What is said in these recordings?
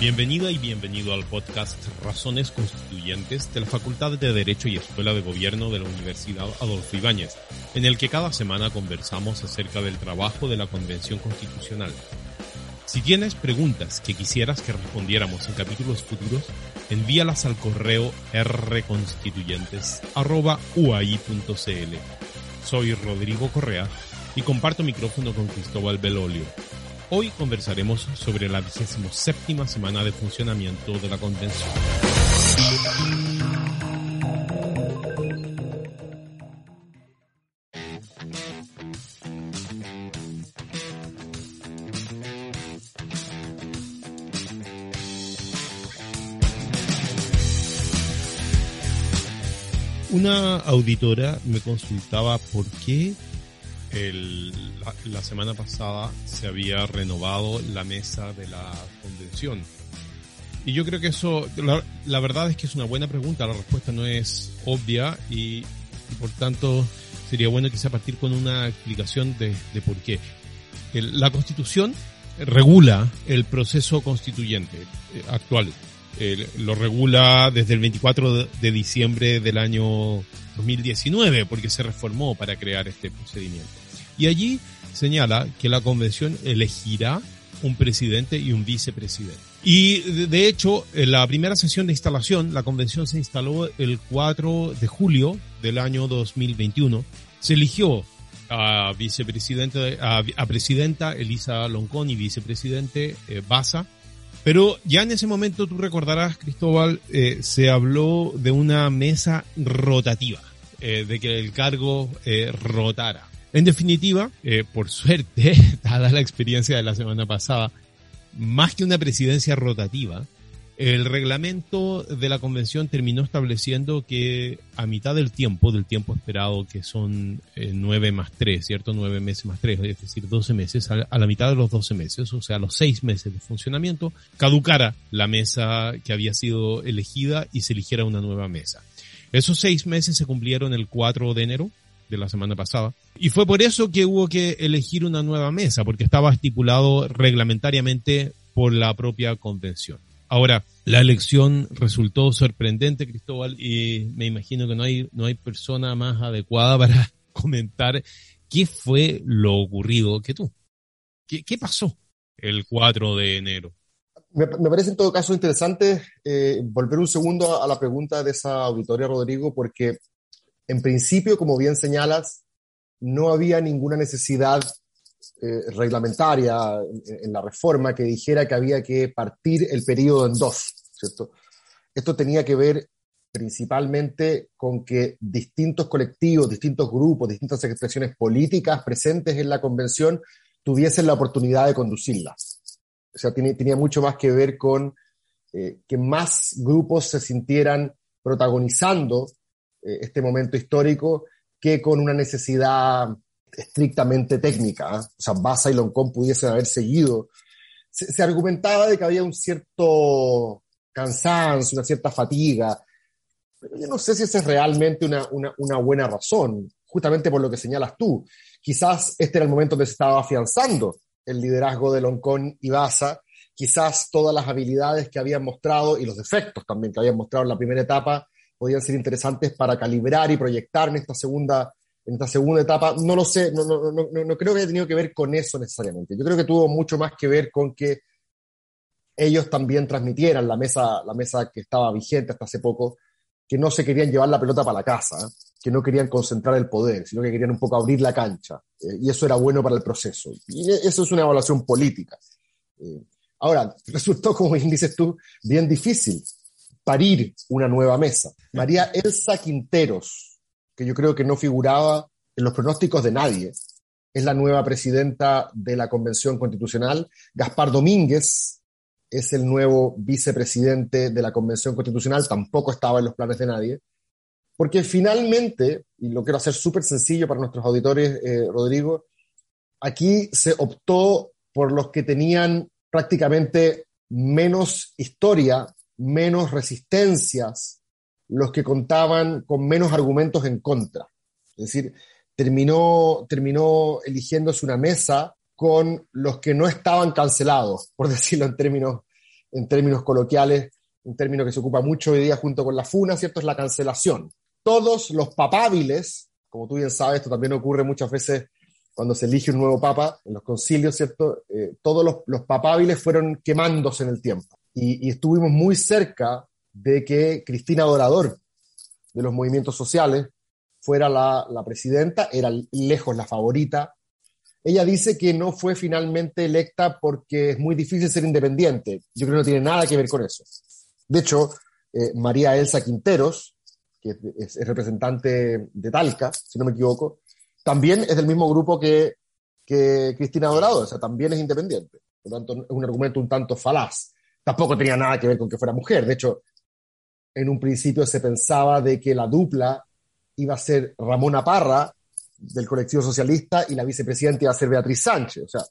Bienvenida y bienvenido al podcast Razones Constituyentes de la Facultad de Derecho y Escuela de Gobierno de la Universidad Adolfo Ibáñez, en el que cada semana conversamos acerca del trabajo de la Convención Constitucional. Si tienes preguntas que quisieras que respondiéramos en capítulos futuros, envíalas al correo rconstituyentes.uai.cl. Soy Rodrigo Correa y comparto micrófono con Cristóbal Belolio. Hoy conversaremos sobre la vigésimo séptima semana de funcionamiento de la convención. Una auditora me consultaba por qué el, la, semana pasada se había renovado la mesa de la convención. Y yo creo que eso, la, verdad es que es una buena pregunta, la respuesta no es obvia y, por tanto sería bueno quizá partir con una explicación de, de por qué. la constitución regula el proceso constituyente eh, actual. lo regula desde el 24 de diciembre del año 2019 porque se reformó para crear este procedimiento. Y allí señala que la convención elegirá un presidente y un vicepresidente. Y de hecho, en la primera sesión de instalación, la convención se instaló el 4 de julio del año 2021. Se eligió a vicepresidente, a, presidenta Elisa Loncón y vicepresidente eh, Baza. Pero ya en ese momento, tú recordarás, Cristóbal, eh, se habló de una mesa rotativa, eh, de que el cargo eh, rotara. En definitiva, eh, por suerte, dada la experiencia de la semana pasada, más que una presidencia rotativa, el reglamento de la convención terminó estableciendo que a mitad del tiempo, del tiempo esperado, que son eh, nueve más tres, ¿cierto? Nueve meses más tres, es decir, doce meses, a, la mitad de los doce meses, o sea, los seis meses de funcionamiento, caducara la mesa que había sido elegida y se eligiera una nueva mesa. Esos seis meses se cumplieron el 4 de enero de la semana pasada. Y fue por eso que hubo que elegir una nueva mesa, porque estaba estipulado reglamentariamente por la propia convención. Ahora, la elección resultó sorprendente, Cristóbal, y me imagino que no hay, no hay persona más adecuada para comentar qué fue lo ocurrido que tú. ¿Qué, qué pasó el 4 de enero? Me, parece en todo caso interesante eh, volver un segundo a, la pregunta de esa auditoría, Rodrigo, porque en principio, como bien señalas, no había ninguna necesidad eh, reglamentaria en, la reforma que dijera que había que partir el periodo en dos. Esto tenía que ver principalmente con que distintos colectivos, distintos grupos, distintas expresiones políticas presentes en la convención tuviesen la oportunidad de conducirla. O sea, tenía, mucho más que ver con eh, que más grupos se sintieran protagonizando este momento histórico que con una necesidad estrictamente técnica. ¿ah? O sea, Baza y Loncón pudiesen haber seguido. Se, argumentaba de que había un cierto cansancio, una cierta fatiga. Pero yo no sé si esa es realmente una, una, una buena razón, justamente por lo que señalas tú. Quizás este era el momento donde se estaba afianzando el liderazgo de Loncón y Baza. Quizás todas las habilidades que habían mostrado y los defectos también que habían mostrado en la primera etapa podían ser interesantes para calibrar y proyectar en esta segunda, en esta segunda etapa. No lo sé, no, no, no, no creo que haya tenido que ver con eso necesariamente. Yo creo que tuvo mucho más que ver con que ellos también transmitieran la mesa, la mesa que estaba vigente hasta hace poco, que no se querían llevar la pelota para la casa, que no querían concentrar el poder, sino que querían un poco abrir la cancha. Eh, y eso era bueno para el proceso. Y eso es una evaluación política. Eh, ahora, resultó, como bien dices tú, bien difícil, parir una nueva mesa. María Elsa Quinteros, que yo creo que no figuraba en los pronósticos de nadie, es la nueva presidenta de la Convención Constitucional. Gaspar Domínguez es el nuevo vicepresidente de la Convención Constitucional, tampoco estaba en los planes de nadie. Porque finalmente, y lo quiero hacer súper sencillo para nuestros auditores, eh, Rodrigo, aquí se optó por los que tenían prácticamente menos historia menos resistencias, los que contaban con menos argumentos en contra. Es decir, terminó, terminó eligiéndose una mesa con los que no estaban cancelados, por decirlo en términos en términos coloquiales, un término que se ocupa mucho hoy día junto con la FUNA, ¿cierto? Es la cancelación. Todos los papábiles, como tú bien sabes, esto también ocurre muchas veces cuando se elige un nuevo papa en los concilios, ¿cierto? Eh, todos los, los, papables fueron quemándose en el tiempo. Y, estuvimos muy cerca de que Cristina Dorador, de los movimientos sociales, fuera la, presidenta, era lejos la favorita. Ella dice que no fue finalmente electa porque es muy difícil ser independiente. Yo creo que no tiene nada que ver con eso. De hecho, eh, María Elsa Quinteros, que es, es, representante de Talca, si no me equivoco, también es del mismo grupo que, que Cristina Dorado, o sea, también es independiente. Por lo tanto, es un argumento un tanto falaz. Tampoco tenía nada que ver con que fuera mujer. De hecho, en un principio se pensaba de que la dupla iba a ser Ramona Parra, del colectivo socialista, y la vicepresidenta iba a ser Beatriz Sánchez. O sea,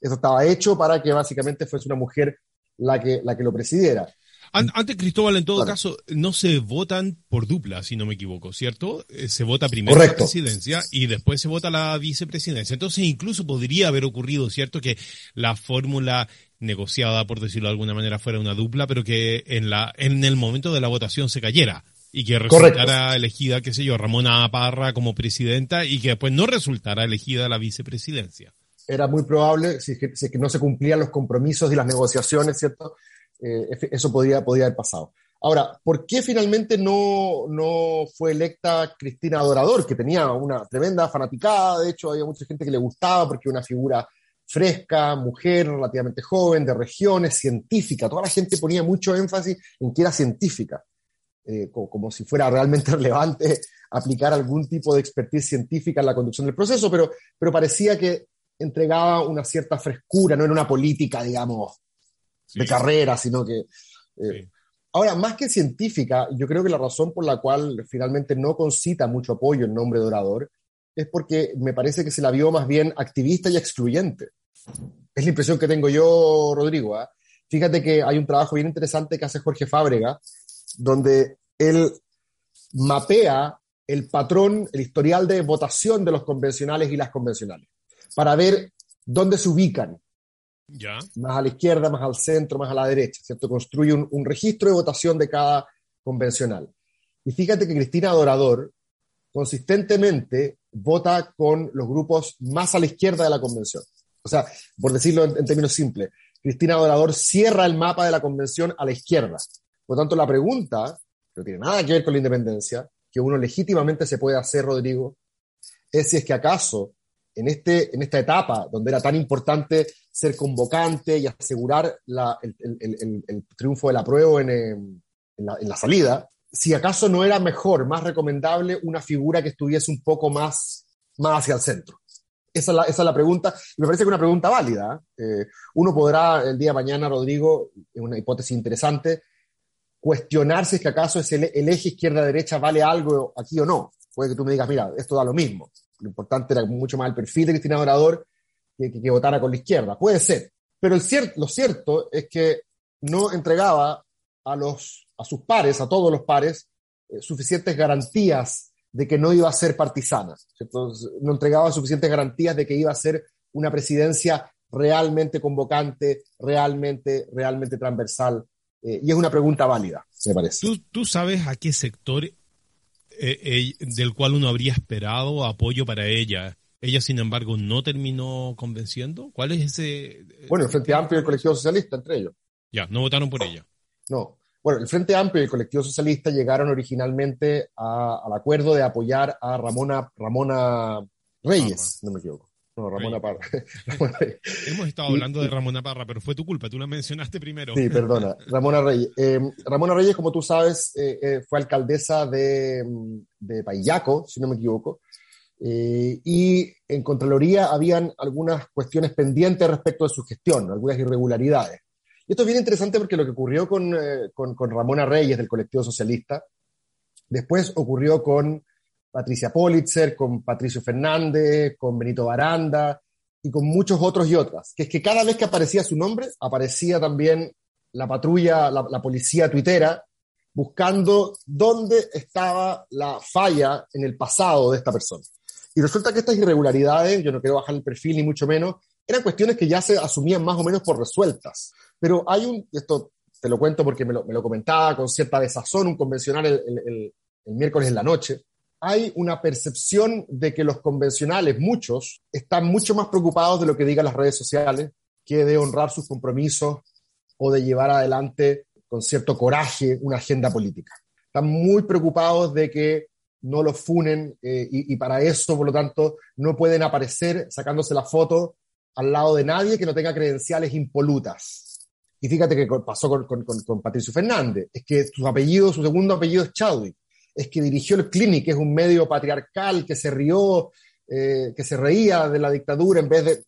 eso estaba hecho para que básicamente fuese una mujer la que, la que lo presidiera. Antes, Cristóbal, en todo caso, no se votan por dupla, si no me equivoco, ¿cierto? Eh, se vota primero la presidencia y después se vota la vicepresidencia. Entonces, incluso podría haber ocurrido, ¿cierto?, que la fórmula negociada, por decirlo de alguna manera, fuera una dupla, pero que en, la, en el momento de la votación se cayera y que resultara elegida, qué sé yo, Ramona Parra como presidenta y que después no resultara elegida la vicepresidencia. Era muy probable, si que, si que no se cumplían los compromisos y las negociaciones, ¿cierto? Eh, eso podría, podría haber pasado. Ahora, ¿por qué finalmente no, no fue electa Cristina Dorador, que tenía una tremenda fanaticada? De hecho, había mucha gente que le gustaba porque una figura fresca, mujer, relativamente joven, de regiones, científica. Toda la gente ponía mucho énfasis en que era científica, eh, como, como, si fuera realmente relevante aplicar algún tipo de expertise científica en la conducción del proceso, pero, pero parecía que entregaba una cierta frescura, no era una política, digamos, de carrera, sino que... Eh, ahora, más que científica, yo creo que la razón por la cual finalmente no concita mucho apoyo en nombre de orador es porque me parece que se la vio más bien activista y excluyente. Es la impresión que tengo yo, Rodrigo. ¿eh? Fíjate que hay un trabajo bien interesante que hace Jorge Fábrega, donde él mapea el patrón, el historial de votación de los convencionales y las convencionales, para ver dónde se ubican más a la izquierda, más al centro, más a la derecha, ¿cierto? Construye un, un, registro de votación de cada convencional. Y fíjate que Cristina Dorador consistentemente vota con los grupos más a la izquierda de la convención. O sea, por decirlo en, términos simples, Cristina Dorador cierra el mapa de la convención a la izquierda. Por lo tanto, la pregunta, que no tiene nada que ver con la independencia, que uno legítimamente se puede hacer, Rodrigo, es si es que acaso en, este, en esta etapa donde era tan importante ser convocante y asegurar el, triunfo de la prueba en, en, la, en, la, salida, si acaso no era mejor, más recomendable una figura que estuviese un poco más, más hacia el centro. Esa es, la, pregunta, me parece que una pregunta válida. Eh, uno podrá el día de mañana, Rodrigo, es una hipótesis interesante, cuestionar si es que acaso es el, eje izquierda-derecha vale algo aquí o no. Puede que tú me digas, mira, esto da lo mismo. Lo importante era mucho más el perfil de Cristina Dorador que, votara con la izquierda. Puede ser. Pero lo cierto es que no entregaba a, los, a sus pares, a todos los pares, eh, suficientes garantías de que no iba a ser partisana. No entregaba suficientes garantías de que iba a ser una presidencia realmente convocante, realmente, realmente transversal. Eh, y es una pregunta válida, me parece. ¿Tú, tú sabes a qué sector eh, eh, del cual uno habría esperado apoyo para ella ella, sin embargo, no terminó convenciendo. ¿Cuál es ese...? Bueno, el Frente Amplio y el Colectivo Socialista, entre ellos. Ya, no votaron por ella. No. Bueno, el Frente Amplio y el Colectivo Socialista llegaron originalmente a, al acuerdo de apoyar a Ramona, Ramona Reyes, no me equivoco. No, Ramona Parra. Hemos estado hablando de Ramona Parra, pero fue tu culpa, tú la mencionaste primero. Sí, perdona. Ramona Reyes. Eh, Ramona Reyes, como tú sabes, eh, eh, fue alcaldesa de, de Payaco, si no me equivoco. Y en Contraloría habían algunas cuestiones pendientes respecto de su gestión, algunas irregularidades. Y esto es bien interesante porque lo que ocurrió con, eh, con, con, Ramona Reyes del colectivo socialista, después ocurrió con Patricia Politzer, con Patricio Fernández, con Benito Baranda y con muchos otros y otras, que es que cada vez que aparecía su nombre, aparecía también la patrulla, la, la policía tuitera, buscando dónde estaba la falla en el pasado de esta persona. Y resulta que estas irregularidades, yo no quiero bajar el perfil ni mucho menos, eran cuestiones que ya se asumían más o menos por resueltas. Pero hay un, esto te lo cuento porque me lo, comentaba con cierta desazón un convencional el, miércoles en la noche, hay una percepción de que los convencionales, muchos, están mucho más preocupados de lo que digan las redes sociales que de honrar sus compromisos o de llevar adelante con cierto coraje una agenda política. Están muy preocupados de que no los funen eh, y, para eso, por lo tanto, no pueden aparecer sacándose la foto al lado de nadie que no tenga credenciales impolutas. Y fíjate que pasó con, Patricio Fernández, es que su apellido, su segundo apellido es Chadwick, es que dirigió el Clinic, que es un medio patriarcal que se rió, eh, que se reía de la dictadura en vez de,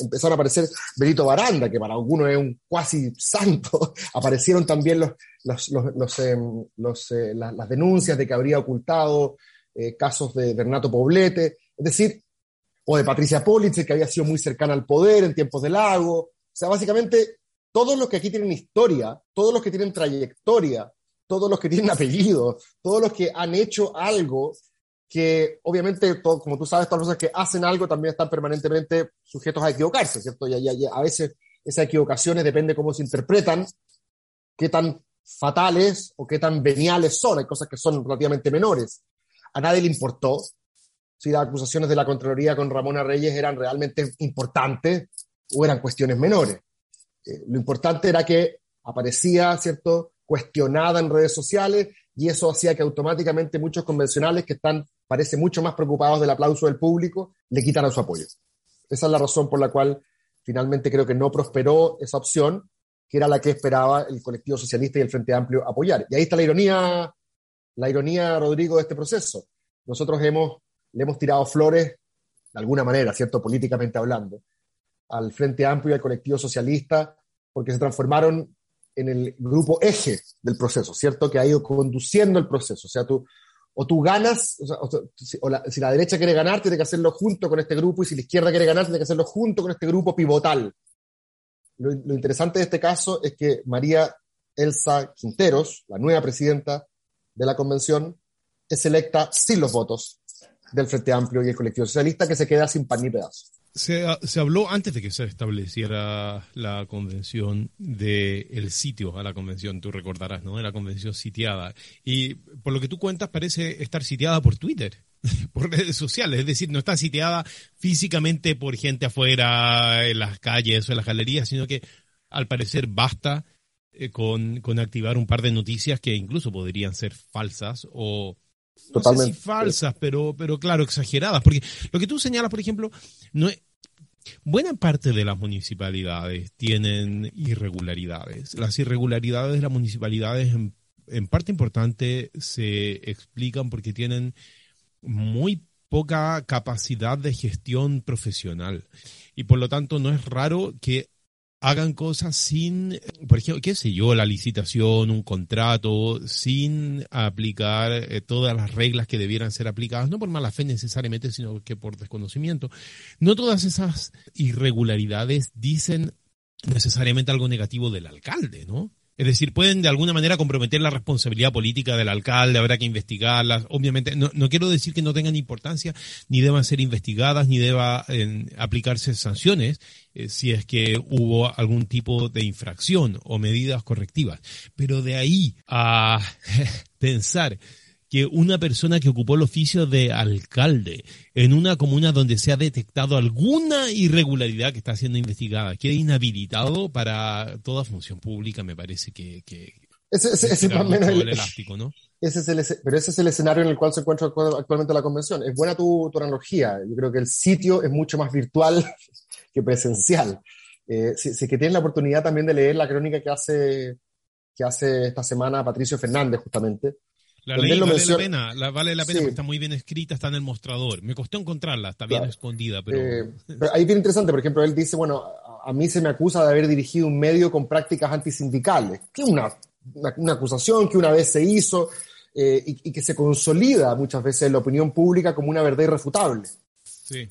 empezaron a aparecer Benito Baranda, que para algunos es un cuasi santo, aparecieron también los, los, em, eh, las, denuncias de que habría ocultado eh, casos de, Renato Poblete, es decir, o de Patricia Politzer, que había sido muy cercana al poder en tiempos de Lago. O sea, básicamente, todos los que aquí tienen historia, todos los que tienen trayectoria, todos los que tienen apellido, todos los que han hecho algo que obviamente, como tú sabes, todas las cosas que hacen algo también están permanentemente sujetos a equivocarse, ¿cierto? Y, a veces esas equivocaciones depende cómo se interpretan, qué tan fatales o qué tan veniales son. Hay cosas que son relativamente menores. A nadie le importó si las acusaciones de la Contraloría con Ramona Reyes eran realmente importantes o eran cuestiones menores. Eh, lo importante era que aparecía, ¿cierto?, cuestionada en redes sociales y eso hacía que automáticamente muchos convencionales que están, parece, mucho más preocupados del aplauso del público, le quitaran su apoyo. Esa es la razón por la cual finalmente creo que no prosperó esa opción, que era la que esperaba el colectivo socialista y el Frente Amplio apoyar. Y ahí está la ironía, la ironía, Rodrigo, de este proceso. Nosotros hemos le hemos tirado flores, de alguna manera, ¿cierto? Políticamente hablando, al Frente Amplio y al colectivo socialista, porque se transformaron en el grupo eje del proceso, ¿cierto? Que ha ido conduciendo el proceso. O sea, tú, o tú ganas, o, si la derecha quiere ganar, tiene que hacerlo junto con este grupo, y si la izquierda quiere ganar, tiene que hacerlo junto con este grupo pivotal. Lo, lo interesante de este caso es que María Elsa Quinteros, la nueva presidenta de la convención, es electa sin los votos del Frente Amplio y el colectivo socialista que se queda sin pan ni pedazo. Se, se, habló antes de que se estableciera la convención del sitio a la convención, tú recordarás, ¿no? De la convención sitiada. Y por lo que tú cuentas, parece estar sitiada por Twitter, por redes sociales. Es decir, no está sitiada físicamente por gente afuera, en las calles o en las galerías, sino que al parecer basta eh, con, con activar un par de noticias que incluso podrían ser falsas o Totalmente. falsas, pero, pero claro, exageradas. Porque lo que tú señalas, por ejemplo, no buena parte de las municipalidades tienen irregularidades. Las irregularidades de las municipalidades en, parte importante se explican porque tienen muy poca capacidad de gestión profesional. Y por lo tanto no es raro que hagan cosas sin, por ejemplo, qué sé yo, la licitación, un contrato, sin aplicar eh, todas las reglas que debieran ser aplicadas, no por mala fe necesariamente, sino que por desconocimiento. No todas esas irregularidades dicen necesariamente algo negativo del alcalde, ¿no? Es decir, pueden de alguna manera comprometer la responsabilidad política del alcalde, habrá que investigarlas. Obviamente, no, quiero decir que no tengan importancia, ni deban ser investigadas, ni deba aplicarse sanciones eh, si es que hubo algún tipo de infracción o medidas correctivas. Pero de ahí a pensar que una persona que ocupó el oficio de alcalde en una comuna donde se ha detectado alguna irregularidad que está siendo investigada quede inhabilitado para toda función pública, me parece que... ese, es más menos el, elástico, ¿no? Ese es el, pero ese es el escenario en el cual se encuentra actualmente la convención. Es buena tu, tu analogía. Yo creo que el sitio es mucho más virtual que presencial. Eh, si, que tienes la oportunidad también de leer la crónica que hace, que hace esta semana Patricio Fernández, justamente, la ley vale la pena, la, vale la pena porque está muy bien escrita, está en el mostrador. Me costó encontrarla, está bien escondida, pero... Eh, pero... Ahí bien interesante, por ejemplo, él dice, bueno, a, mí se me acusa de haber dirigido un medio con prácticas antisindicales, que es una, una, acusación que una vez se hizo eh, y, que se consolida muchas veces en la opinión pública como una verdad irrefutable. Sí.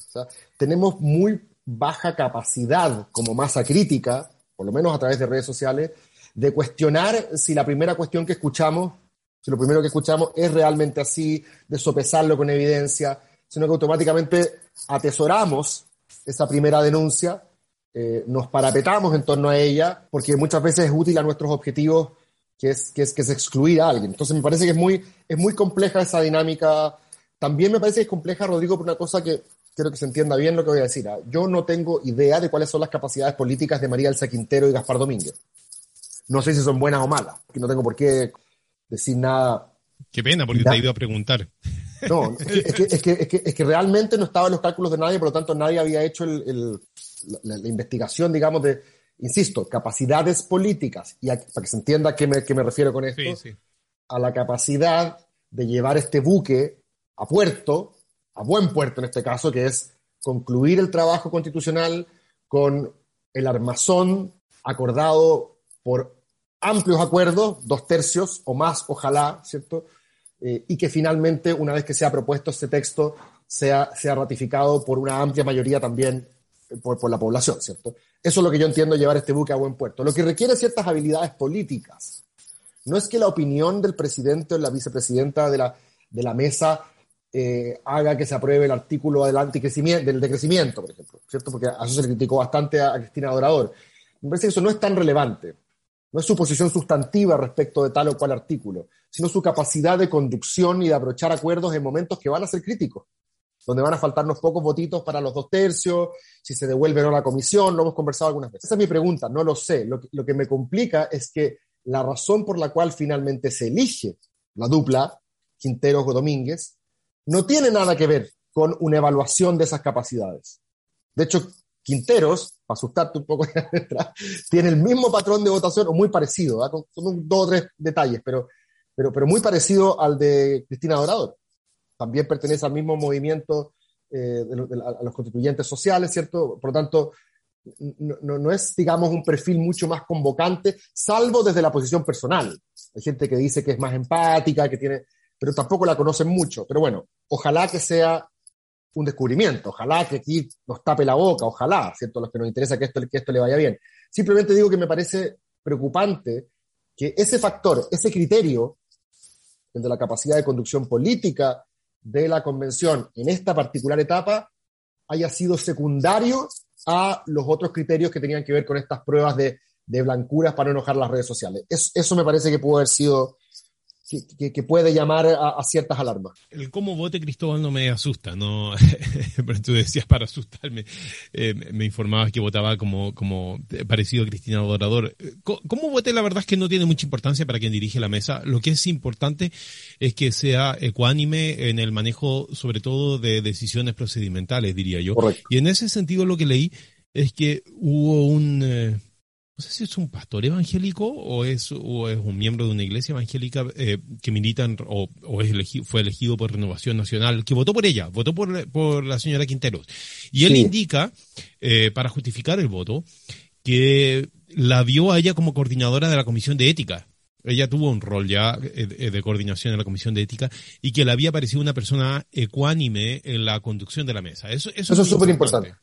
tenemos muy baja capacidad como masa crítica, por lo menos a través de redes sociales, de cuestionar si la primera cuestión que escuchamos si lo primero que escuchamos es realmente así, de sopesarlo con evidencia, sino que automáticamente atesoramos esa primera denuncia eh, nos parapetamos en torno a ella, porque muchas veces es útil a nuestros objetivos, que es, que es, que excluir a alguien. Entonces me parece que es muy, es muy compleja esa dinámica. También me parece que es compleja, Rodrigo, por una cosa que quiero que se entienda bien lo que voy a decir. ¿ah? Yo no tengo idea de cuáles son las capacidades políticas de María Elsa Quintero y Gaspar Domínguez. No sé si son buenas o malas, que no tengo por qué decir nada. Qué pena, porque te he ido a preguntar. No, es que, es, que, es, que, realmente no estaba en los cálculos de nadie, por lo tanto nadie había hecho el, la, investigación, digamos, de, insisto, capacidades políticas, y para que se entienda a qué me, qué me refiero con esto, a la capacidad de llevar este buque a puerto, a buen puerto en este caso, que es concluir el trabajo constitucional con el armazón acordado por amplios acuerdos, dos tercios o más, ojalá, ¿cierto? Eh, y que finalmente, una vez que sea propuesto este texto, sea, sea ratificado por una amplia mayoría también eh, por, por, la población, ¿cierto? Eso es lo que yo entiendo llevar este buque a buen puerto. Lo que requiere ciertas habilidades políticas. No es que la opinión del presidente o la vicepresidenta de la, de la mesa eh, haga que se apruebe el artículo del, del decrecimiento, por ejemplo, ¿cierto? Porque a eso se criticó bastante a, a Cristina Dorador. Me parece que eso no es tan relevante. No es su posición sustantiva respecto de tal o cual artículo, sino su capacidad de conducción y de abrochar acuerdos en momentos que van a ser críticos, donde van a faltarnos pocos votitos para los dos tercios, si se devuelve o no la comisión, lo hemos conversado algunas veces. Esa es mi pregunta, no lo sé. Lo que, me complica es que la razón por la cual finalmente se elige la dupla, Quinteros o Domínguez, no tiene nada que ver con una evaluación de esas capacidades. De hecho, Quinteros, para asustarte un poco, tiene el mismo patrón de votación, o muy parecido, con, dos o tres detalles, pero, pero, pero muy parecido al de Cristina Dorador. También pertenece al mismo movimiento eh, de, a los constituyentes sociales, ¿cierto? Por lo tanto, no, no, es, digamos, un perfil mucho más convocante, salvo desde la posición personal. Hay gente que dice que es más empática, que tiene, pero tampoco la conocen mucho. Pero bueno, ojalá que sea un descubrimiento. Ojalá que aquí nos tape la boca, ojalá, ¿cierto? A los que nos interesa que esto, que esto le vaya bien. Simplemente digo que me parece preocupante que ese factor, ese criterio, de la capacidad de conducción política de la convención en esta particular etapa, haya sido secundario a los otros criterios que tenían que ver con estas pruebas de, de blancuras para no enojar las redes sociales. eso me parece que pudo haber sido que, puede llamar a, ciertas alarmas. El cómo vote Cristóbal no me asusta, no, pero tú decías para asustarme, eh, me informabas que votaba como, como parecido a Cristina Dorador. ¿Cómo vote? La verdad es que no tiene mucha importancia para quien dirige la mesa. Lo que es importante es que sea ecuánime en el manejo, sobre todo de decisiones procedimentales, diría yo. Y en ese sentido lo que leí es que hubo un... Eh, no sé si es un pastor evangélico o es, o es un miembro de una iglesia evangélica eh, que milita o, o es fue elegido por Renovación Nacional, que votó por ella, votó por, por la señora Quinteros. Y él indica, eh, para justificar el voto, que la vio a ella como coordinadora de la Comisión de Ética. Ella tuvo un rol ya eh, de coordinación en la Comisión de Ética y que le había parecido una persona ecuánime en la conducción de la mesa. Eso, eso, es súper importante.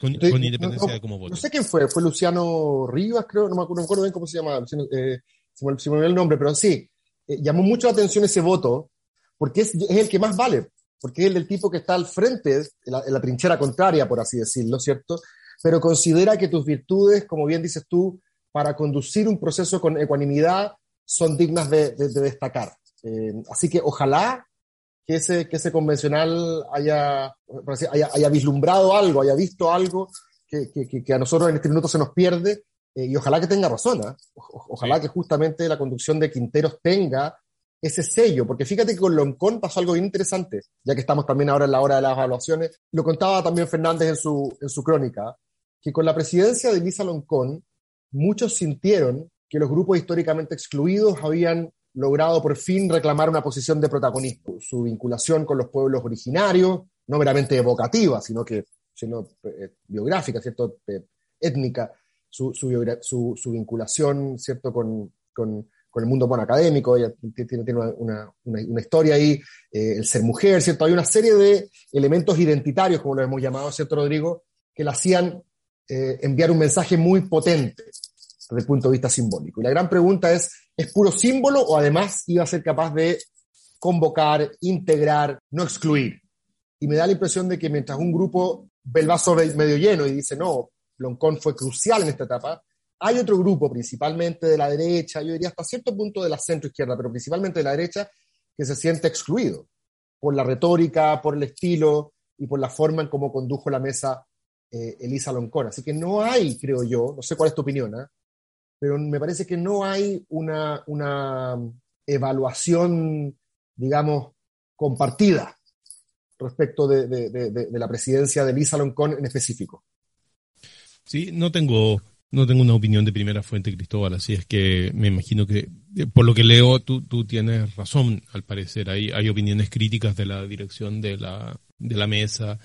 Con, independencia de cómo. No sé quién fue, fue Luciano Rivas, creo, no me acuerdo, bien cómo se llama, eh, se, me, olvidó el nombre, pero sí, eh, llamó mucho la atención ese voto, porque es, es, el que más vale, porque es el del tipo que está al frente, en la, en la, trinchera contraria, por así decirlo, ¿cierto? Pero considera que tus virtudes, como bien dices tú, para conducir un proceso con ecuanimidad, son dignas de, de, de destacar. Eh, así que ojalá que ese, que ese convencional haya, haya, haya vislumbrado algo, haya visto algo que, que, que, a nosotros en este minuto se nos pierde, eh, y ojalá que tenga razón, ¿eh? ojalá que justamente la conducción de Quinteros tenga ese sello, porque fíjate que con Loncón pasó algo bien interesante, ya que estamos también ahora en la hora de las evaluaciones, lo contaba también Fernández en su, en su crónica, que con la presidencia de Lisa Loncón, muchos sintieron que los grupos históricamente excluidos habían logrado por fin reclamar una posición de protagonismo. Su vinculación con los pueblos originarios, no meramente evocativa, sino que sino, eh, biográfica, ¿cierto? Eh, étnica, su, su, su, vinculación, ¿cierto? Con, con, con, el mundo bueno, académico, ella tiene, tiene una, una, una, historia ahí, eh, el ser mujer, ¿cierto? Hay una serie de elementos identitarios, como lo hemos llamado, ¿cierto, Rodrigo? Que le hacían enviar un mensaje muy potente desde el punto de vista simbólico. Y la gran pregunta es, ¿es puro símbolo o además iba a ser capaz de convocar, integrar, no excluir? Y me da la impresión de que mientras un grupo ve el vaso medio lleno y dice, no, Loncón fue crucial en esta etapa. Hay otro grupo, principalmente de la derecha, yo diría hasta cierto punto de la centro izquierda, pero principalmente de la derecha, que se siente excluido por la retórica, por el estilo y por la forma en cómo condujo la mesa eh, Elisa Loncón. Así que no hay, creo yo, no sé cuál es tu opinión, ¿eh? Pero me parece que no hay una, una evaluación, digamos, compartida respecto de, de, la presidencia de Elisa Loncón en específico. Sí, no tengo, no tengo una opinión de primera fuente, Cristóbal, así es que me imagino que, eh, por lo que leo, tú, tú tienes razón, al parecer. Hay, hay opiniones críticas de la dirección de la, de la mesa.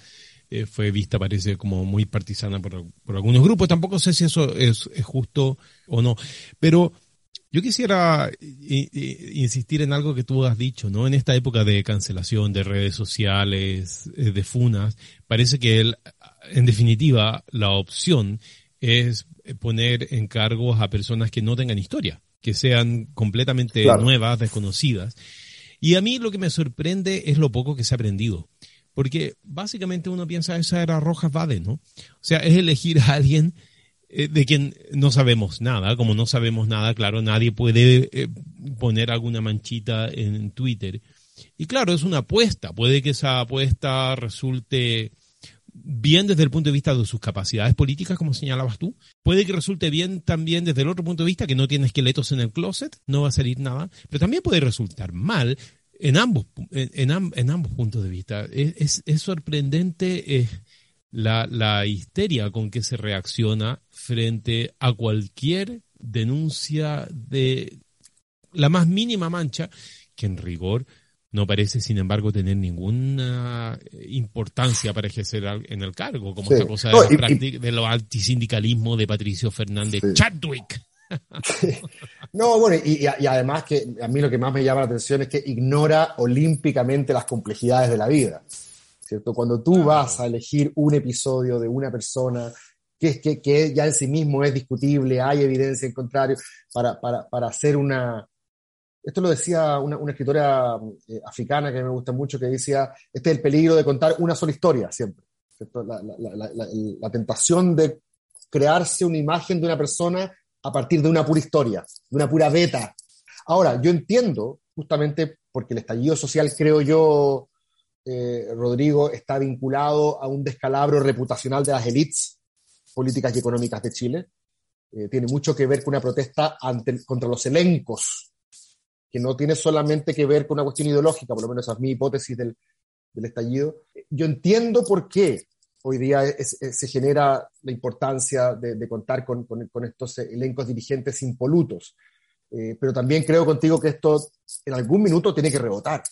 Eh, fue vista, parece, como muy partisana por, por algunos grupos. Tampoco sé si eso es, es justo o no. Pero yo quisiera insistir en algo que tú has dicho, ¿no? En esta época de cancelación de redes sociales, eh, de funas, parece que él, en definitiva, la opción es poner encargos a personas que no tengan historia, que sean completamente nuevas, desconocidas. Y a mí lo que me sorprende es lo poco que se ha aprendido. Porque básicamente uno piensa, esa era Rojas Vade, ¿no? O sea, es elegir a alguien eh, de quien no sabemos nada. Como no sabemos nada, claro, nadie puede eh, poner alguna manchita en Twitter. Y claro, es una apuesta. Puede que esa apuesta resulte bien desde el punto de vista de sus capacidades políticas, como señalabas tú. Puede que resulte bien también desde el otro punto de vista, que no tiene esqueletos en el closet, no va a salir nada. Pero también puede resultar mal en ambos, en, en, ambos puntos de vista. Es, es, sorprendente. Eh, la, la histeria con que se reacciona frente a cualquier denuncia de la más mínima mancha, que en rigor no parece, sin embargo, tener ninguna importancia para ejercer en el cargo, como esta cosa de, de, lo antisindicalismo de Patricio Fernández Chadwick. No, bueno, y, y, además que a mí lo que más me llama la atención es que ignora olímpicamente las complejidades de la vida. ¿cierto? Cuando tú vas a elegir un episodio de una persona que, que, que ya en sí mismo es discutible, hay evidencia en contrario, para, para, para hacer una... Esto lo decía una, una escritora eh, africana que me gusta mucho, que decía, este es el peligro de contar una sola historia siempre. La, la, la, la, tentación de crearse una imagen de una persona a partir de una pura historia, de una pura beta. Ahora, yo entiendo, justamente porque el estallido social, creo yo, eh, Rodrigo, está vinculado a un descalabro reputacional de las élites políticas y económicas de Chile. Eh, tiene mucho que ver con una protesta ante, contra los elencos, que no tiene solamente que ver con una cuestión ideológica, por lo menos esa es mi hipótesis del, del estallido. Yo entiendo por qué hoy día se genera la importancia de, contar con, estos elencos dirigentes impolutos. Eh, pero también creo contigo que esto en algún minuto tiene que rebotar.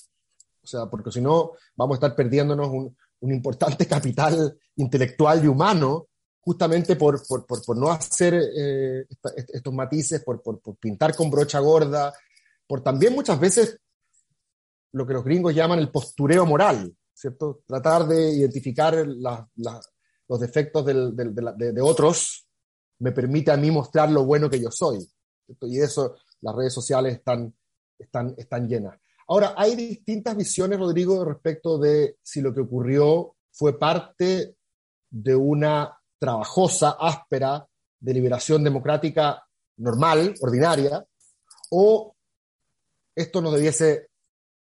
O sea, porque si no, vamos a estar perdiéndonos un, importante capital intelectual y humano justamente por, por, por, por no hacer eh, estos matices, por, pintar con brocha gorda, por también muchas veces lo que los gringos llaman el postureo moral, ¿cierto? Tratar de identificar los defectos de, otros me permite a mí mostrar lo bueno que yo soy. Y eso las redes sociales están, están, están llenas. Ahora, hay distintas visiones, Rodrigo, respecto de si lo que ocurrió fue parte de una trabajosa, áspera deliberación democrática normal, ordinaria, o esto nos debiese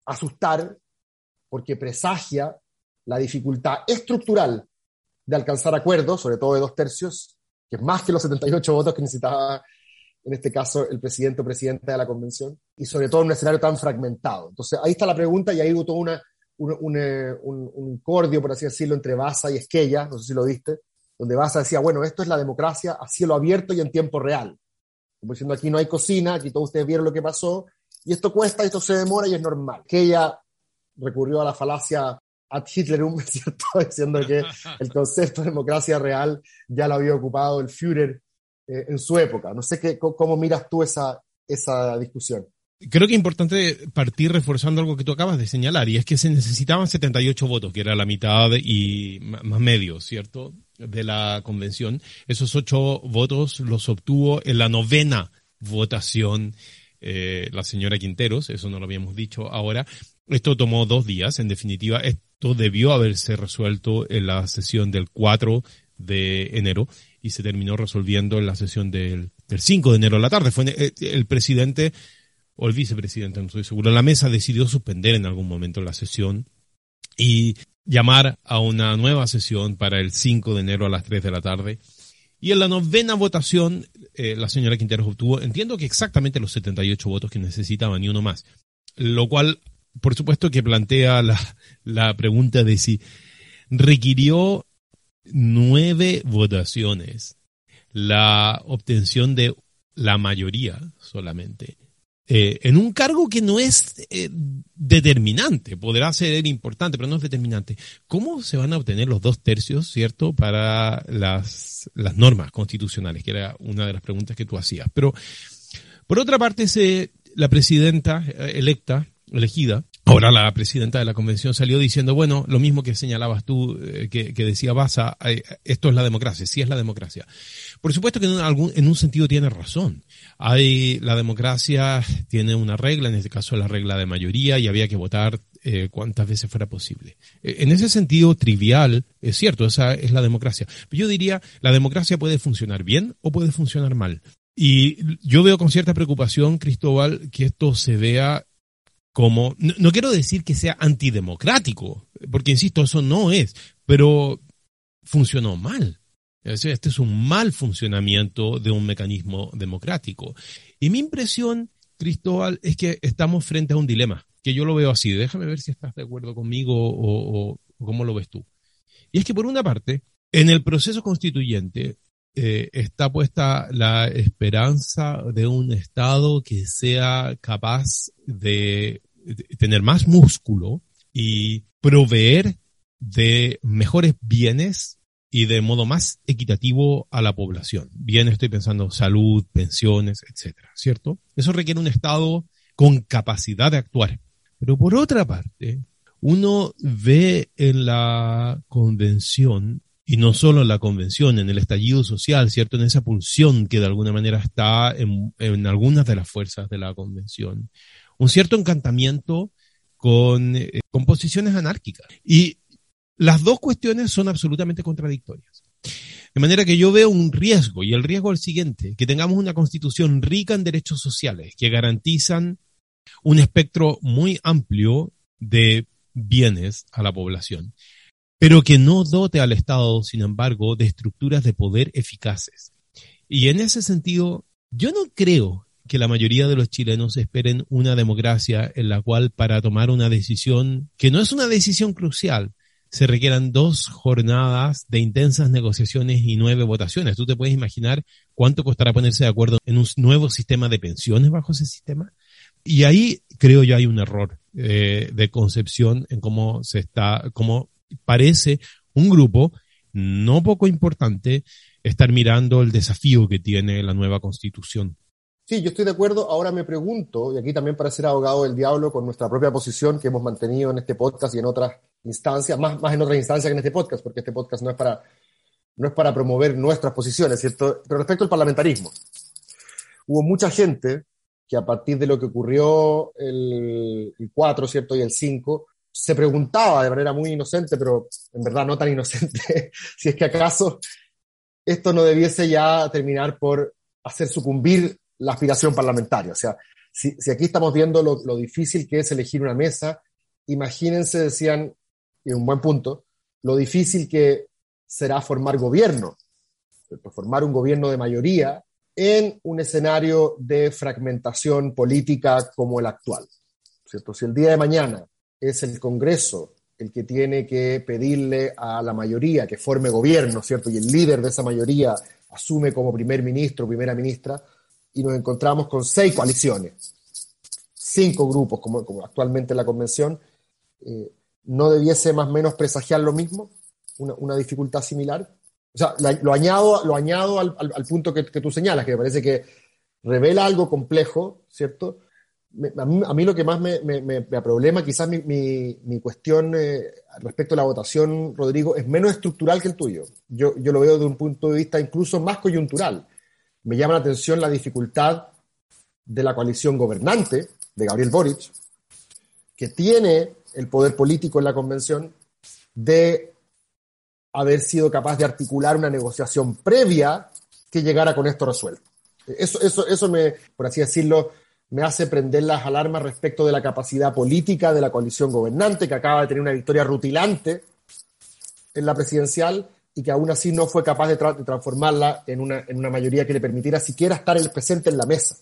asustar porque presagia la dificultad estructural de alcanzar acuerdos, sobre todo de dos tercios, que es más que los 78 votos que necesitaba en este caso el presidente o presidenta de la convención, y sobre todo en un escenario tan fragmentado. Entonces ahí está la pregunta y ahí hubo todo una, un, un, un, cordio, por así decirlo, entre Baza y Esquella, no sé si lo viste, donde Baza decía, bueno, esto es la democracia a cielo abierto y en tiempo real. Como diciendo, aquí no hay cocina, aquí todos ustedes vieron lo que pasó, y esto cuesta, esto se demora y es normal. Esquella recurrió a la falacia ad Hitlerum, ¿cierto? diciendo que el concepto de democracia real ya lo había ocupado el Führer eh, en su época. No sé qué, cómo miras tú esa, esa discusión. Creo que es importante partir reforzando algo que tú acabas de señalar, y es que se necesitaban 78 votos, que era la mitad y más medio, ¿cierto?, de la convención. Esos ocho votos los obtuvo en la novena votación eh, la señora Quinteros, eso no lo habíamos dicho ahora. Esto tomó dos días, en definitiva, esto debió haberse resuelto en la sesión del 4 de enero y se terminó resolviendo en la sesión del, 5 de enero a la tarde. Fue eh, el presidente o el vicepresidente, no estoy seguro, la mesa decidió suspender en algún momento la sesión y llamar a una nueva sesión para el 5 de enero a las 3 de la tarde. Y en la novena votación, eh, la señora Quinteros obtuvo, entiendo que exactamente los 78 votos que necesitaban y uno más. Lo cual, por supuesto, que plantea la, la pregunta de si requirió nueve votaciones la obtención de la mayoría solamente eh, en un cargo que no es eh, determinante, podrá ser importante, pero no es determinante. ¿Cómo se van a obtener los dos tercios, cierto, para las, las normas constitucionales? Que era una de las preguntas que tú hacías. Pero, por otra parte, se, la presidenta eh, electa, elegida, Ahora la presidenta de la convención salió diciendo, bueno, lo mismo que señalabas tú, que, que, decía Baza, esto es la democracia, sí es la democracia. Por supuesto que en, algún, en un sentido tiene razón. Hay, la democracia tiene una regla, en este caso la regla de mayoría, y había que votar eh, cuantas veces fuera posible. Eh, en ese sentido trivial, es cierto, esa es la democracia. Pero yo diría, la democracia puede funcionar bien o puede funcionar mal. Y yo veo con cierta preocupación, Cristóbal, que esto se vea como, no, quiero decir que sea antidemocrático, porque insisto, eso no es, pero funcionó mal. Este es un mal funcionamiento de un mecanismo democrático. Y mi impresión, Cristóbal, es que estamos frente a un dilema, que yo lo veo así. Déjame ver si estás de acuerdo conmigo o, cómo lo ves tú. Y es que por una parte, en el proceso constituyente eh, está puesta la esperanza de un Estado que sea capaz de tener más músculo y proveer de mejores bienes y de modo más equitativo a la población. Bien, estoy pensando salud, pensiones, etcétera, ¿cierto? Eso requiere un Estado con capacidad de actuar. Pero por otra parte, uno ve en la convención, y no solo en la convención, en el estallido social, ¿cierto? En esa pulsión que de alguna manera está en, en algunas de las fuerzas de la convención, un cierto encantamiento con, eh, con posiciones anárquicas. Y las dos cuestiones son absolutamente contradictorias. De manera que yo veo un riesgo, y el riesgo es el siguiente, que tengamos una constitución rica en derechos sociales que garantizan un espectro muy amplio de bienes a la población, pero que no dote al Estado, sin embargo, de estructuras de poder eficaces. Y en ese sentido, yo no creo que la mayoría de los chilenos esperen una democracia en la cual para tomar una decisión, que no es una decisión crucial, se requieran dos jornadas de intensas negociaciones y nueve votaciones. ¿Tú te puedes imaginar cuánto costará ponerse de acuerdo en un nuevo sistema de pensiones bajo ese sistema? Y ahí creo yo hay un error eh, de concepción en cómo se está, cómo parece un grupo no poco importante estar mirando el desafío que tiene la nueva constitución. Sí, yo estoy de acuerdo. Ahora me pregunto, y aquí también para ser abogado del diablo con nuestra propia posición que hemos mantenido en este podcast y en otras instancias, más, más en otras instancias que en este podcast, porque este podcast no es para, no es para promover nuestras posiciones, ¿cierto? Pero respecto al parlamentarismo, hubo mucha gente que a partir de lo que ocurrió el, el 4, ¿cierto? Y el 5, se preguntaba de manera muy inocente, pero en verdad no tan inocente, si es que acaso esto no debiese ya terminar por hacer sucumbir la aspiración parlamentaria. O sea, si, aquí estamos viendo lo, difícil que es elegir una mesa, imagínense, decían y un buen punto, lo difícil que será formar gobierno, formar un gobierno de mayoría en un escenario de fragmentación política como el actual. ¿cierto? Si el día de mañana es el Congreso el que tiene que pedirle a la mayoría que forme gobierno, ¿cierto? Y el líder de esa mayoría asume como primer ministro primera ministra, y nos encontramos con seis coaliciones, cinco grupos, como, como actualmente la convención, eh, no debiese más o menos presagiar lo mismo, una, una dificultad similar. O sea, lo añado, lo añado al, al, punto que, que, tú señalas, que me parece que revela algo complejo, ¿cierto? a, mí, a, mí, lo que más me, me, me problema, quizás mi, mi, mi cuestión eh, respecto a la votación, Rodrigo, es menos estructural que el tuyo. Yo, yo lo veo desde un punto de vista incluso más coyuntural. Me llama la atención la dificultad de la coalición gobernante, de Gabriel Boric, que tiene el poder político en la convención de haber sido capaz de articular una negociación previa que llegara con esto resuelto. Eso, eso, eso me, por así decirlo, me hace prender las alarmas respecto de la capacidad política de la coalición gobernante, que acaba de tener una victoria rutilante en la presidencial y que aún así no fue capaz de, transformarla en una, en una, mayoría que le permitiera siquiera estar el presente en la mesa.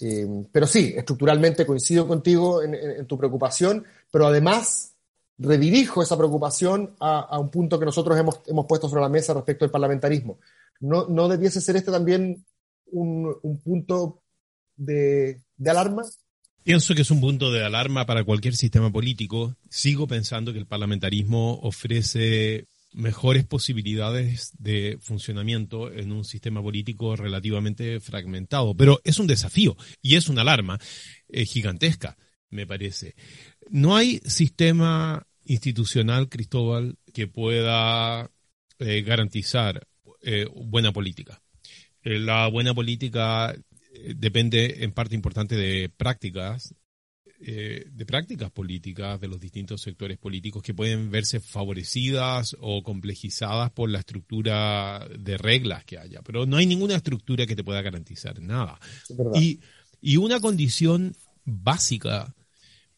Eh, pero sí, estructuralmente coincido contigo en, tu preocupación, pero además redirijo esa preocupación a, un punto que nosotros hemos, hemos, puesto sobre la mesa respecto al parlamentarismo. ¿No, no debiese ser este también un, un punto de, de alarma? Pienso que es un punto de alarma para cualquier sistema político. Sigo pensando que el parlamentarismo ofrece mejores posibilidades de funcionamiento en un sistema político relativamente fragmentado. Pero es un desafío y es una alarma eh, gigantesca, me parece. No hay sistema institucional, Cristóbal, que pueda eh, garantizar eh, buena política. la buena política depende en parte importante de prácticas, eh, de prácticas políticas de los distintos sectores políticos que pueden verse favorecidas o complejizadas por la estructura de reglas que haya. Pero no hay ninguna estructura que te pueda garantizar nada. Y, y una condición básica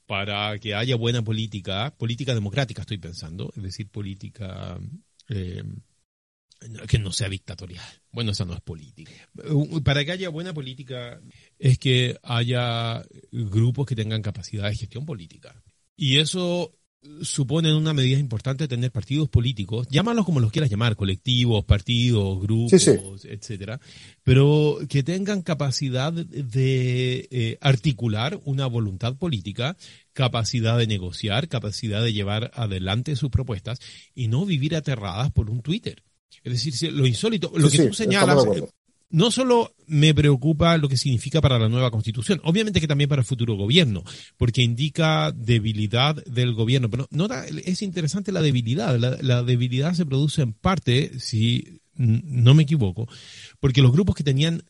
para que haya buena política, política democrática estoy pensando, es decir, política eh, que no sea dictatorial. Bueno, esa no es política. Para que haya buena política es que haya grupos que tengan capacidad de gestión política. Y eso supone en una medida importante tener partidos políticos, llámalos como los quieras llamar, colectivos, partidos, grupos, etcétera, pero que tengan capacidad de eh, articular una voluntad política, capacidad de negociar, capacidad de llevar adelante sus propuestas y no vivir aterradas por un Twitter. Es decir, lo insólito, lo que tú señalas, eh, no solo me preocupa lo que significa para la nueva constitución, obviamente que también para el futuro gobierno, porque indica debilidad del gobierno. Pero nota, es interesante la debilidad. La, debilidad se produce en parte, si no me equivoco, porque los grupos que tenían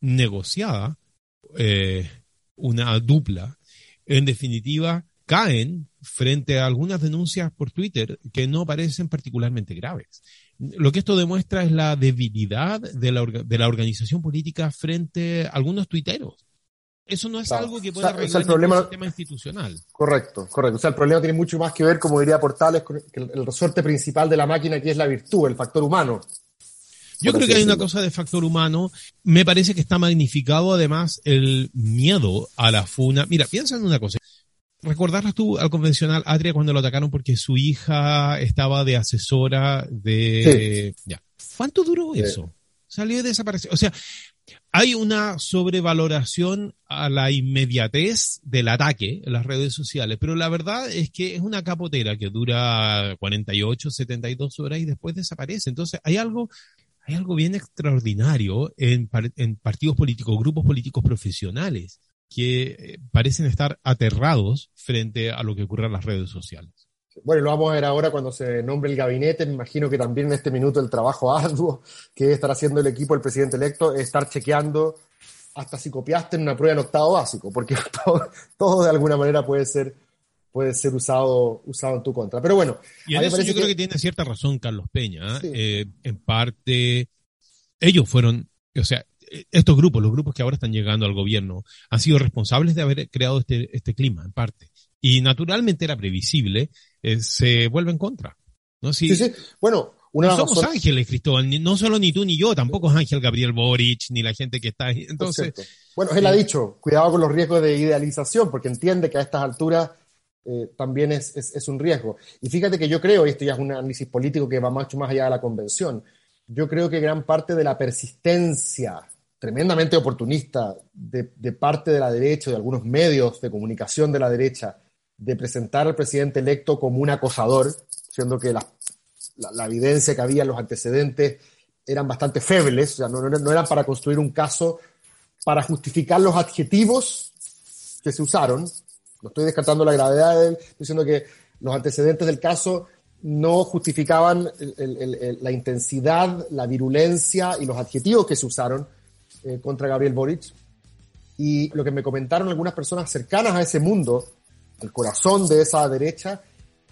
negociada eh, una dupla, en definitiva, caen frente a algunas denuncias por Twitter que no parecen particularmente graves. Lo que esto demuestra es la debilidad de la, de la organización política frente a algunos tuiteros. Eso no es algo que pueda arreglar el, sistema institucional. Correcto, correcto. O sea, el problema tiene mucho más que ver, como diría Portales, con el, resorte principal de la máquina, que es la virtud, el factor humano. Yo creo que hay una cosa de factor humano. Me parece que está magnificado además el miedo a la funa. Mira, piensa en una cosa. ¿Recordarás tú al convencional Adria cuando lo atacaron porque su hija estaba de asesora de... Ya. ¿Cuánto duró eso? Salió y desapareció. O sea, hay una sobrevaloración a la inmediatez del ataque en las redes sociales, pero la verdad es que es una capotera que dura 48, 72 horas y después desaparece. Entonces, hay algo, hay algo bien extraordinario en, en partidos políticos, grupos políticos profesionales que eh, parecen estar aterrados frente a lo que ocurre en las redes sociales. Bueno, lo vamos a ver ahora cuando se nombre el gabinete. Me imagino que también en este minuto el trabajo arduo que debe estar haciendo el equipo del presidente electo es estar chequeando hasta si copiaste en una prueba en octavo básico, porque todo, de alguna manera puede ser, puede ser usado, usado en tu contra. Pero bueno, y en eso yo creo que tiene cierta razón Carlos Peña. ¿eh? en parte, ellos fueron, o sea, estos grupos, los grupos que ahora están llegando al gobierno, han sido responsables de haber creado este, este clima, en parte. Y naturalmente era previsible, eh, se vuelve en contra. ¿no? sí, sí. Bueno, una no somos ángeles, Cristóbal, no solo ni tú ni yo, tampoco es Ángel Gabriel Boric, ni la gente que está ahí. Entonces, bueno, él ha dicho, cuidado con los riesgos de idealización, porque entiende que a estas alturas eh, también es, es, es, un riesgo. Y fíjate que yo creo, y esto ya es un análisis político que va mucho más allá de la convención, yo creo que gran parte de la persistencia tremendamente oportunista de, parte de la derecha, de algunos medios de comunicación de la derecha, de presentar al presidente electo como un acosador, siendo que la, evidencia que había, los antecedentes, eran bastante febles, o sea, no, eran para construir un caso para justificar los adjetivos que se usaron. No estoy descartando la gravedad de él, diciendo que los antecedentes del caso no justificaban la intensidad, la virulencia y los adjetivos que se usaron eh, contra Gabriel Boric. Y lo que me comentaron algunas personas cercanas a ese mundo, al corazón de esa derecha,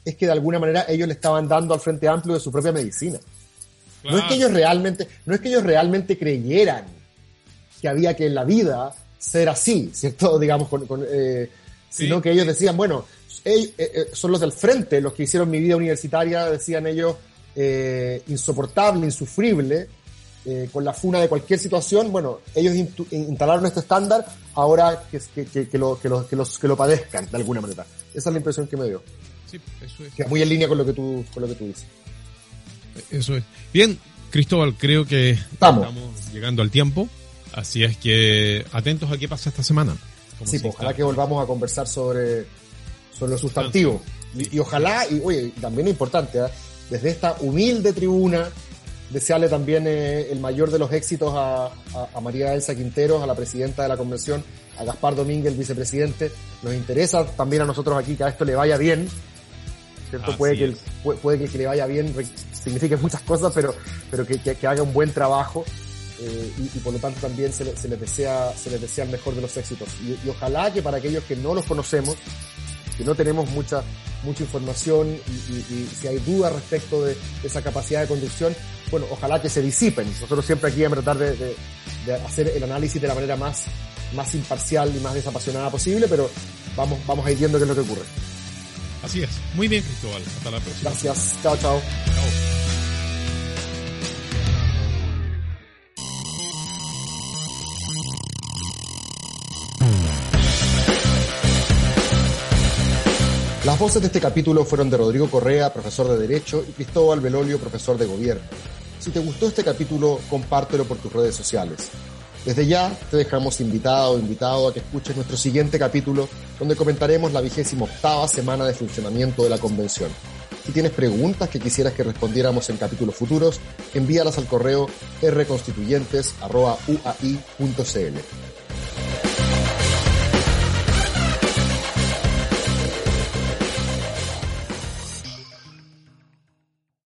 es que de alguna manera ellos le estaban dando al Frente Amplio de su propia medicina. No es que ellos realmente, no es que ellos realmente creyeran que había que en la vida ser así, ¿cierto? Digamos, con, eh, sino que ellos decían, bueno, ellos, eh, eh, son los del frente, los que hicieron mi vida universitaria, decían ellos, insoportable, insufrible, con la funa de cualquier situación, bueno, ellos instalaron este estándar, ahora que, que, lo, que, que, los, que lo padezcan de alguna manera. Esa es la impresión que me dio. Sí, eso es. Que muy en línea con lo que tú, con lo que tú dices. Eso es. Bien, Cristóbal, creo que estamos, llegando al tiempo. Así es que atentos a qué pasa esta semana. Sí, pues, ojalá que volvamos a conversar sobre, sobre lo sustantivo. Y, ojalá, y oye, también es importante, ¿eh? desde esta humilde tribuna, desearle también eh, el mayor de los éxitos a, María Elsa Quinteros, a la presidenta de la convención, a Gaspar Domínguez, el vicepresidente. Nos interesa también a nosotros aquí que a esto le vaya bien, ¿cierto? Puede que, puede, que, el que le vaya bien signifique muchas cosas, pero, pero que, que, haga un buen trabajo. Eh, y, por lo tanto también se, se, les desea, se les desea el mejor de los éxitos. Y, ojalá que para aquellos que no los conocemos, que no tenemos mucha, mucha información y, si hay dudas respecto de, esa capacidad de conducción, bueno, ojalá que se disipen. Nosotros siempre aquí vamos a tratar de, de, hacer el análisis de la manera más, más imparcial y más desapasionada posible, pero vamos, vamos a ir viendo qué es lo que ocurre. Así es. Muy bien, Cristóbal. Hasta la próxima. Gracias. Chao, chao. Chao. Las voces de este capítulo fueron de Rodrigo Correa, profesor de Derecho, y Cristóbal Belolio, profesor de Gobierno. Si te gustó este capítulo, compártelo por tus redes sociales. Desde ya te dejamos invitado invitado a que escuches nuestro siguiente capítulo, donde comentaremos la vigésima octava semana de funcionamiento de la convención. Si tienes preguntas que quisieras que respondiéramos en capítulos futuros, envíalas al correo rconstituyentes.uai.cl.